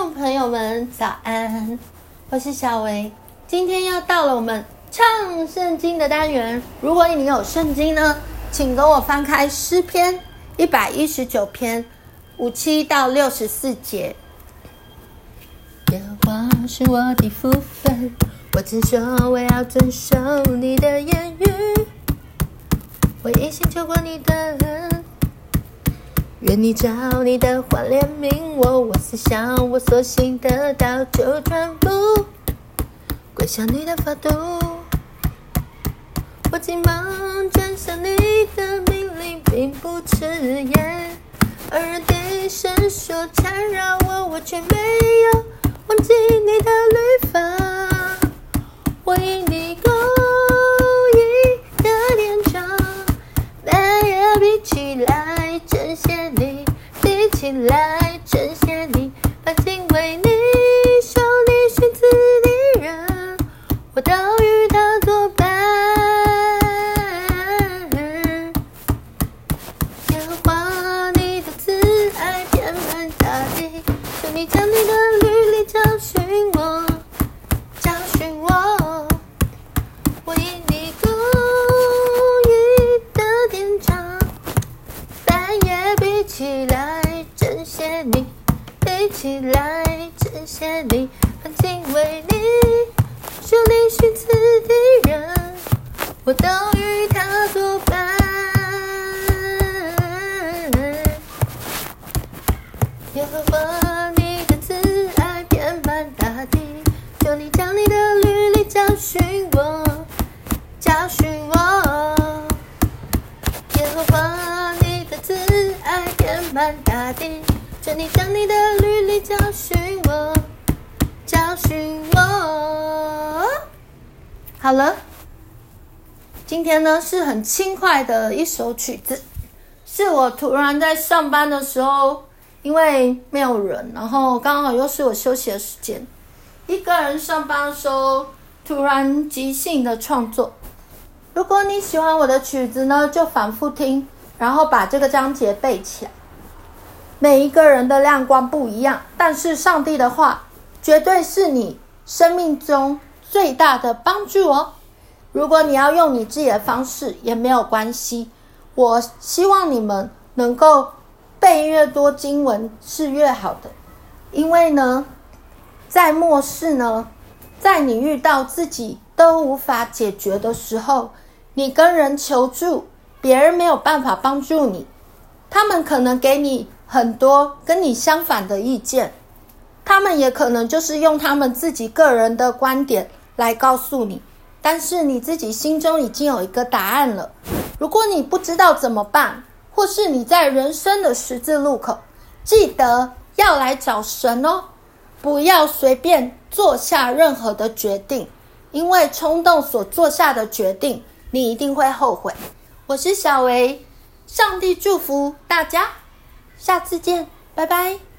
众朋友们，早安！我是小薇，今天又到了我们唱圣经的单元。如果你有圣经呢，请跟我翻开诗篇一百一十九篇五七到六十四节。耶和华是我的福分，我曾说我要遵守你的言语，我一心求过你的恩。愿你照你的话怜悯我，我思想我所行的道就全部归向你的法度。我急忙转向你的命令，并不迟延。恶人低声说缠绕我，我却没有忘记你的律法。来呈现你，把敬畏你、守你训词的人，我都与他作伴。耶和华你的慈爱遍满大地，求你将你的律例教训来，称谢你；很敬畏你，守你训词的人，我都与他作伴。耶和华你的慈爱遍满大地，求你将你的律例教训我，教训我。耶和华你的慈爱遍满大地，求你将你的履历教训我，教训我。好了，今天呢是很轻快的一首曲子，是我突然在上班的时候，因为没有人，然后刚好又是我休息的时间，一个人上班的时候，突然即兴的创作。如果你喜欢我的曲子呢，就反复听，然后把这个章节背起来。每一个人的亮光不一样，但是上帝的话绝对是你生命中最大的帮助哦。如果你要用你自己的方式也没有关系，我希望你们能够背越多经文是越好的，因为呢，在末世呢，在你遇到自己都无法解决的时候，你跟人求助，别人没有办法帮助你，他们可能给你很多跟你相反的意见，他们也可能就是用他们自己个人的观点来告诉你，但是你自己心中已经有一个答案了。如果你不知道怎么办，或是你在人生的十字路口，记得要来找神哦，不要随便做下任何的决定，因为冲动所做下的决定。你一定会后悔。我是小维，上帝祝福大家，下次见，拜拜。